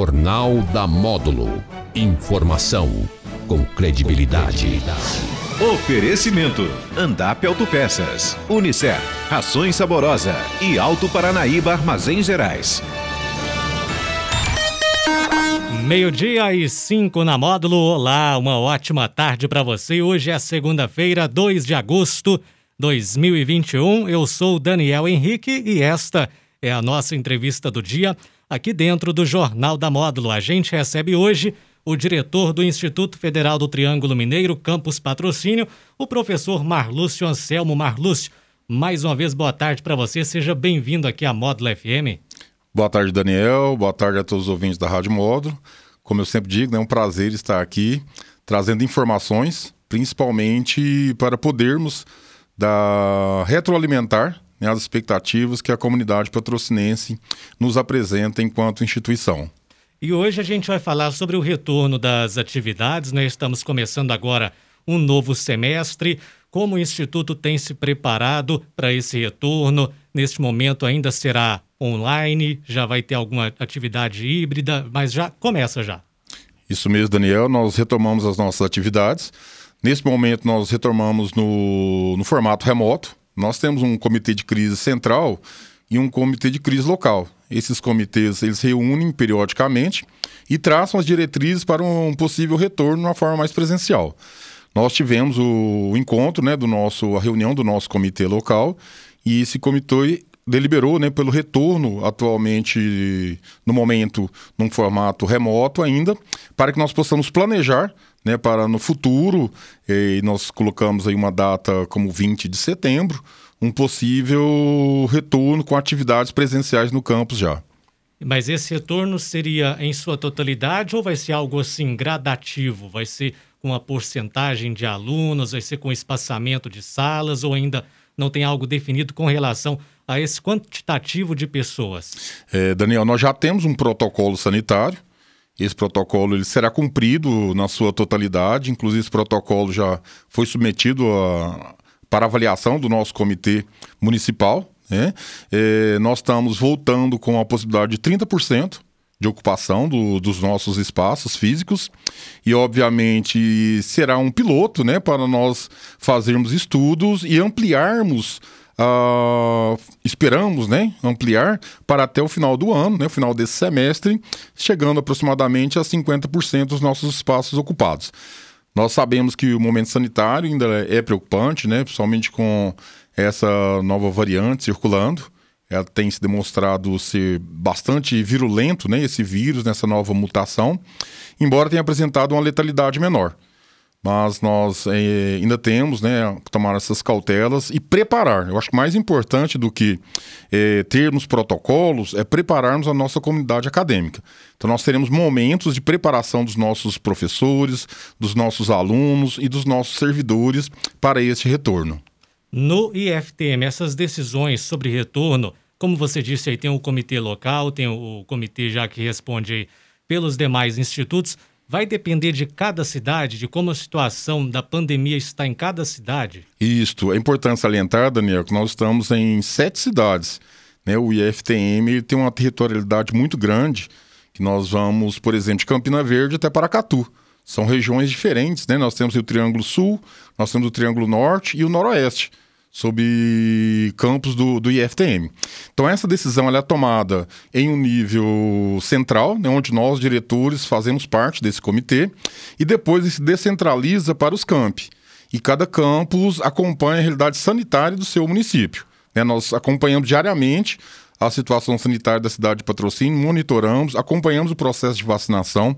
Jornal da Módulo. Informação com credibilidade. Oferecimento: Andap Autopeças, Unicef, Rações Saborosa e Alto Paranaíba Armazéns Gerais. Meio-dia e cinco na módulo. Olá, uma ótima tarde para você. Hoje é segunda-feira, 2 de agosto 2021. Eu sou Daniel Henrique e esta é a nossa entrevista do dia aqui dentro do Jornal da Módulo. A gente recebe hoje o diretor do Instituto Federal do Triângulo Mineiro, Campus Patrocínio, o professor Marlúcio Anselmo. Marlúcio, mais uma vez, boa tarde para você. Seja bem-vindo aqui à Módulo FM. Boa tarde, Daniel. Boa tarde a todos os ouvintes da Rádio Módulo. Como eu sempre digo, é um prazer estar aqui trazendo informações, principalmente para podermos da retroalimentar né, as expectativas que a comunidade patrocinense nos apresenta enquanto instituição. E hoje a gente vai falar sobre o retorno das atividades, né? Estamos começando agora um novo semestre. Como o Instituto tem se preparado para esse retorno? Neste momento ainda será online, já vai ter alguma atividade híbrida, mas já começa já. Isso mesmo, Daniel. Nós retomamos as nossas atividades. Nesse momento, nós retomamos no, no formato remoto. Nós temos um comitê de crise central e um comitê de crise local. Esses comitês eles reúnem periodicamente e traçam as diretrizes para um possível retorno na forma mais presencial. Nós tivemos o encontro, né, do nosso a reunião do nosso comitê local e esse comitê deliberou né, pelo retorno atualmente, no momento, num formato remoto ainda, para que nós possamos planejar né, para no futuro, e nós colocamos aí uma data como 20 de setembro, um possível retorno com atividades presenciais no campus já. Mas esse retorno seria em sua totalidade ou vai ser algo assim gradativo? Vai ser com a porcentagem de alunos, vai ser com espaçamento de salas ou ainda não tem algo definido com relação a esse quantitativo de pessoas? É, Daniel, nós já temos um protocolo sanitário. Esse protocolo ele será cumprido na sua totalidade. Inclusive, esse protocolo já foi submetido a, para avaliação do nosso comitê municipal. Né? É, nós estamos voltando com a possibilidade de 30% de ocupação do, dos nossos espaços físicos e obviamente será um piloto né, para nós fazermos estudos e ampliarmos Uh, esperamos né, ampliar para até o final do ano, né, o final desse semestre, chegando aproximadamente a 50% dos nossos espaços ocupados. Nós sabemos que o momento sanitário ainda é preocupante, né, principalmente com essa nova variante circulando. Ela tem se demonstrado ser bastante virulento, né, esse vírus, nessa nova mutação, embora tenha apresentado uma letalidade menor mas nós é, ainda temos né, que tomar essas cautelas e preparar. Eu acho que mais importante do que é, termos protocolos é prepararmos a nossa comunidade acadêmica. Então, nós teremos momentos de preparação dos nossos professores, dos nossos alunos e dos nossos servidores para este retorno. No IFTM, essas decisões sobre retorno, como você disse aí, tem o comitê local, tem o comitê já que responde pelos demais institutos. Vai depender de cada cidade, de como a situação da pandemia está em cada cidade? Isto. É importante salientar, Daniel, que nós estamos em sete cidades. Né? O IFTM tem uma territorialidade muito grande, que nós vamos, por exemplo, de Campina Verde até Paracatu. São regiões diferentes, né? Nós temos o Triângulo Sul, nós temos o Triângulo Norte e o Noroeste sob campos do, do IFTM. Então essa decisão ela é tomada em um nível central, né, onde nós, diretores, fazemos parte desse comitê, e depois se descentraliza para os campi. E cada campus acompanha a realidade sanitária do seu município. Né, nós acompanhamos diariamente a situação sanitária da cidade de Patrocínio, monitoramos, acompanhamos o processo de vacinação.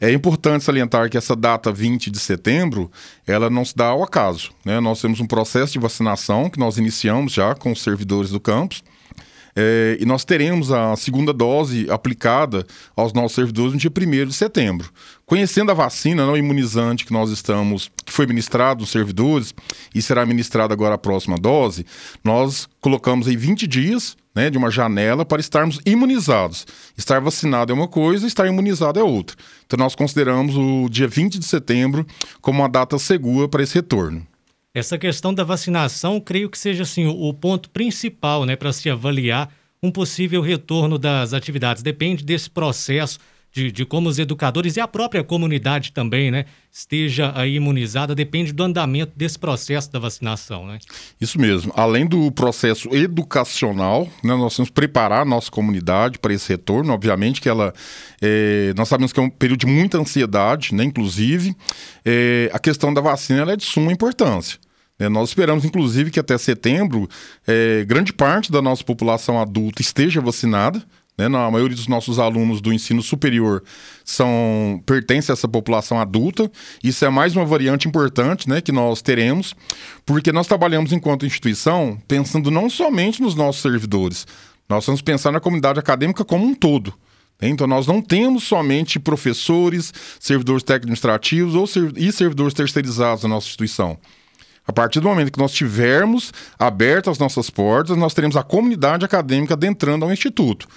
É importante salientar que essa data 20 de setembro, ela não se dá ao acaso. Né? Nós temos um processo de vacinação que nós iniciamos já com os servidores do campus. É, e nós teremos a segunda dose aplicada aos nossos servidores no dia 1 de setembro. Conhecendo a vacina não imunizante que nós estamos, que foi ministrado aos servidores e será ministrada agora a próxima dose, nós colocamos aí 20 dias né, de uma janela para estarmos imunizados. Estar vacinado é uma coisa, estar imunizado é outra. Então nós consideramos o dia 20 de setembro como uma data segura para esse retorno. Essa questão da vacinação, creio que seja assim o ponto principal, né, para se avaliar um possível retorno das atividades. Depende desse processo de, de como os educadores e a própria comunidade também, né, esteja aí imunizada, depende do andamento desse processo da vacinação, né? Isso mesmo. Além do processo educacional, né, nós temos que preparar a nossa comunidade para esse retorno. Obviamente que ela, é, nós sabemos que é um período de muita ansiedade, né, inclusive. É, a questão da vacina é de suma importância. Né. nós esperamos, inclusive, que até setembro é, grande parte da nossa população adulta esteja vacinada. Né? A maioria dos nossos alunos do ensino superior são pertence a essa população adulta. Isso é mais uma variante importante né, que nós teremos, porque nós trabalhamos enquanto instituição pensando não somente nos nossos servidores, nós vamos pensar na comunidade acadêmica como um todo. Né. Então, nós não temos somente professores, servidores técnico-administrativos ou ser, e servidores terceirizados na nossa instituição. A partir do momento que nós tivermos abertas as nossas portas, nós teremos a comunidade acadêmica adentrando ao Instituto.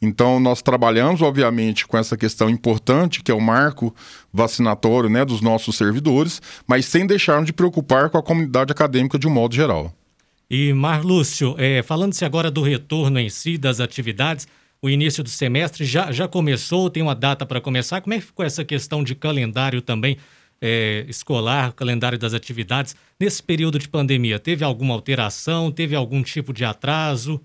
Então, nós trabalhamos, obviamente, com essa questão importante, que é o marco vacinatório né, dos nossos servidores, mas sem deixarmos de preocupar com a comunidade acadêmica de um modo geral. E, Marlúcio, é, falando-se agora do retorno em si das atividades, o início do semestre já, já começou, tem uma data para começar. Como é que ficou essa questão de calendário também é, escolar, calendário das atividades, nesse período de pandemia? Teve alguma alteração? Teve algum tipo de atraso?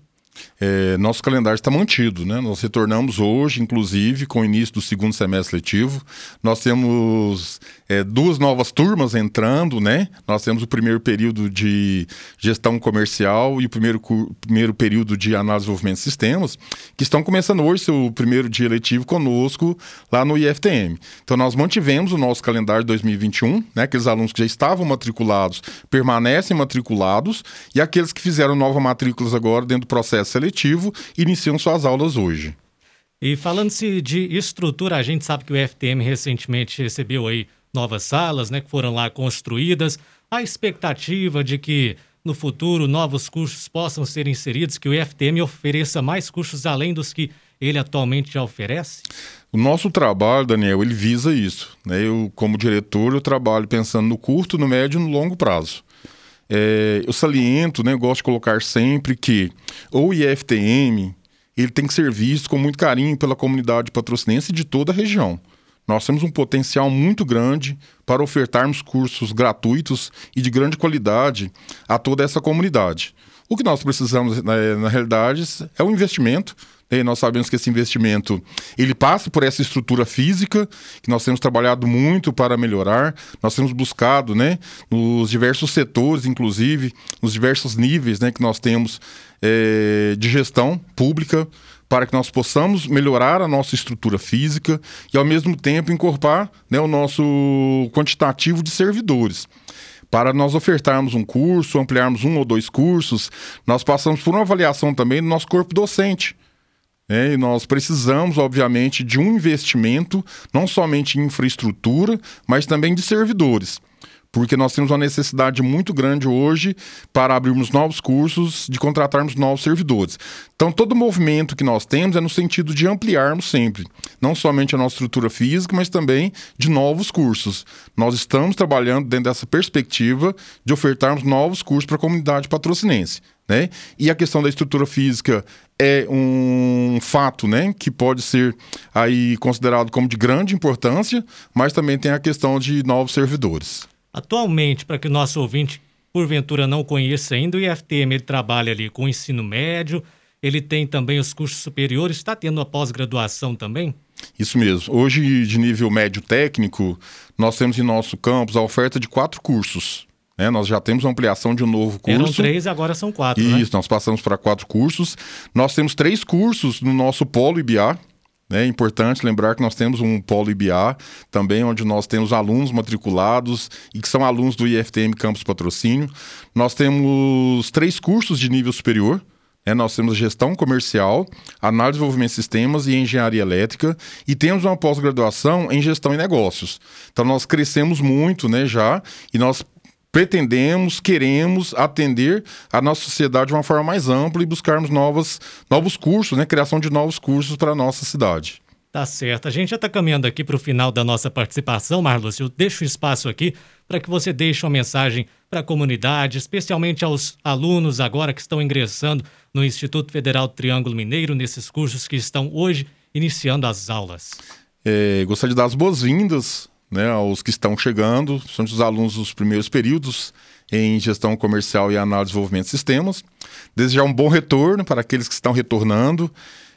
É, nosso calendário está mantido, né? Nós retornamos hoje, inclusive, com o início do segundo semestre letivo. Nós temos é, duas novas turmas entrando, né? Nós temos o primeiro período de gestão comercial e o primeiro, primeiro período de análise de desenvolvimento de sistemas, que estão começando hoje seu primeiro dia letivo conosco lá no IFTM. Então, nós mantivemos o nosso calendário de 2021, né? Aqueles alunos que já estavam matriculados permanecem matriculados e aqueles que fizeram nova matrículas agora dentro do processo processo seletivo iniciam suas aulas hoje. E falando-se de estrutura, a gente sabe que o FTM recentemente recebeu aí novas salas, né, que foram lá construídas. A expectativa de que no futuro novos cursos possam ser inseridos, que o FTM ofereça mais cursos além dos que ele atualmente já oferece? O nosso trabalho, Daniel, ele visa isso. Né? Eu, como diretor, eu trabalho pensando no curto, no médio e no longo prazo. É, eu saliento, né, eu gosto de colocar sempre que o IFTM ele tem que ser visto com muito carinho pela comunidade patrocinense de toda a região. Nós temos um potencial muito grande para ofertarmos cursos gratuitos e de grande qualidade a toda essa comunidade. O que nós precisamos, na, né, na realidade, é um investimento e nós sabemos que esse investimento ele passa por essa estrutura física que nós temos trabalhado muito para melhorar. Nós temos buscado, né, nos diversos setores, inclusive nos diversos níveis, né, que nós temos é, de gestão pública para que nós possamos melhorar a nossa estrutura física e ao mesmo tempo incorporar né, o nosso quantitativo de servidores. Para nós ofertarmos um curso, ampliarmos um ou dois cursos, nós passamos por uma avaliação também do nosso corpo docente. É, e nós precisamos, obviamente, de um investimento, não somente em infraestrutura, mas também de servidores. Porque nós temos uma necessidade muito grande hoje para abrirmos novos cursos, de contratarmos novos servidores. Então, todo movimento que nós temos é no sentido de ampliarmos sempre, não somente a nossa estrutura física, mas também de novos cursos. Nós estamos trabalhando dentro dessa perspectiva de ofertarmos novos cursos para a comunidade patrocinense. Né? E a questão da estrutura física é um fato né, que pode ser aí considerado como de grande importância, mas também tem a questão de novos servidores. Atualmente, para que o nosso ouvinte, porventura, não conheça ainda, o IFTM ele trabalha ali com ensino médio, ele tem também os cursos superiores, está tendo a pós-graduação também? Isso mesmo. Hoje, de nível médio técnico, nós temos em nosso campus a oferta de quatro cursos. Né? Nós já temos ampliação de um novo curso. Eram três, agora são quatro. Né? Isso, né? nós passamos para quatro cursos. Nós temos três cursos no nosso Polo IBA. Né? É importante lembrar que nós temos um Polo IBA também, onde nós temos alunos matriculados e que são alunos do IFTM Campus Patrocínio. Nós temos três cursos de nível superior. É, nós temos gestão comercial, análise de desenvolvimento de sistemas e engenharia elétrica e temos uma pós-graduação em gestão e negócios. Então nós crescemos muito né, já e nós pretendemos, queremos atender a nossa sociedade de uma forma mais ampla e buscarmos novas, novos cursos, né? criação de novos cursos para a nossa cidade. Tá certo. A gente já está caminhando aqui para o final da nossa participação, Marlos. Eu deixo espaço aqui para que você deixe uma mensagem para a comunidade, especialmente aos alunos agora que estão ingressando no Instituto Federal Triângulo Mineiro, nesses cursos que estão hoje iniciando as aulas. É, gostaria de dar as boas-vindas né, aos que estão chegando, são os alunos dos primeiros períodos em gestão comercial e análise de desenvolvimento de sistemas. Desejar um bom retorno para aqueles que estão retornando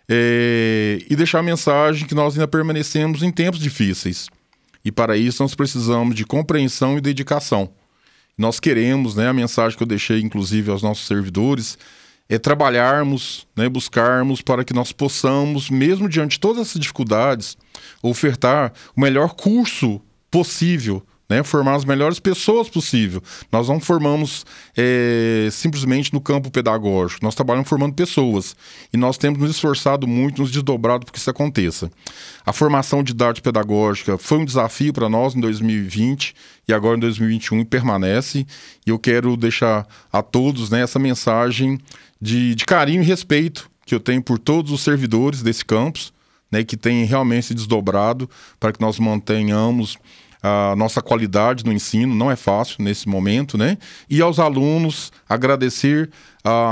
é, e deixar a mensagem que nós ainda permanecemos em tempos difíceis. E para isso nós precisamos de compreensão e dedicação. Nós queremos, né, a mensagem que eu deixei inclusive aos nossos servidores, é trabalharmos, né, buscarmos para que nós possamos, mesmo diante de todas essas dificuldades, ofertar o melhor curso possível né, formar as melhores pessoas possível. Nós não formamos é, simplesmente no campo pedagógico, nós trabalhamos formando pessoas. E nós temos nos esforçado muito, nos desdobrado para que isso aconteça. A formação de arte pedagógica foi um desafio para nós em 2020 e agora em 2021 permanece. E eu quero deixar a todos né, essa mensagem de, de carinho e respeito que eu tenho por todos os servidores desse campus, né, que têm realmente se desdobrado para que nós mantenhamos a nossa qualidade no ensino, não é fácil nesse momento, né? E aos alunos, agradecer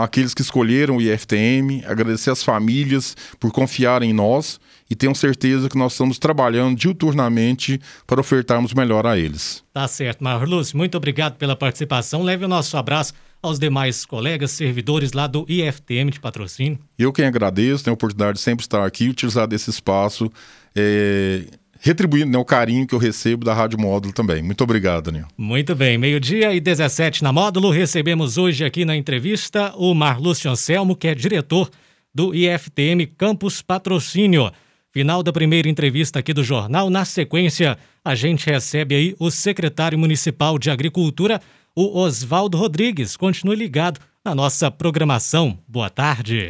àqueles que escolheram o IFTM, agradecer às famílias por confiarem em nós e tenho certeza que nós estamos trabalhando diuturnamente para ofertarmos melhor a eles. Tá certo, Marluz, muito obrigado pela participação. Leve o nosso abraço aos demais colegas servidores lá do IFTM de patrocínio. Eu quem agradeço, tenho a oportunidade de sempre estar aqui, utilizar desse espaço. É retribuindo né, o carinho que eu recebo da Rádio Módulo também. Muito obrigado, Daniel. Muito bem, meio-dia e 17 na Módulo. Recebemos hoje aqui na entrevista o Marlúcio Anselmo, que é diretor do IFTM Campus Patrocínio. Final da primeira entrevista aqui do jornal. Na sequência, a gente recebe aí o secretário municipal de Agricultura, o Oswaldo Rodrigues. Continue ligado na nossa programação. Boa tarde.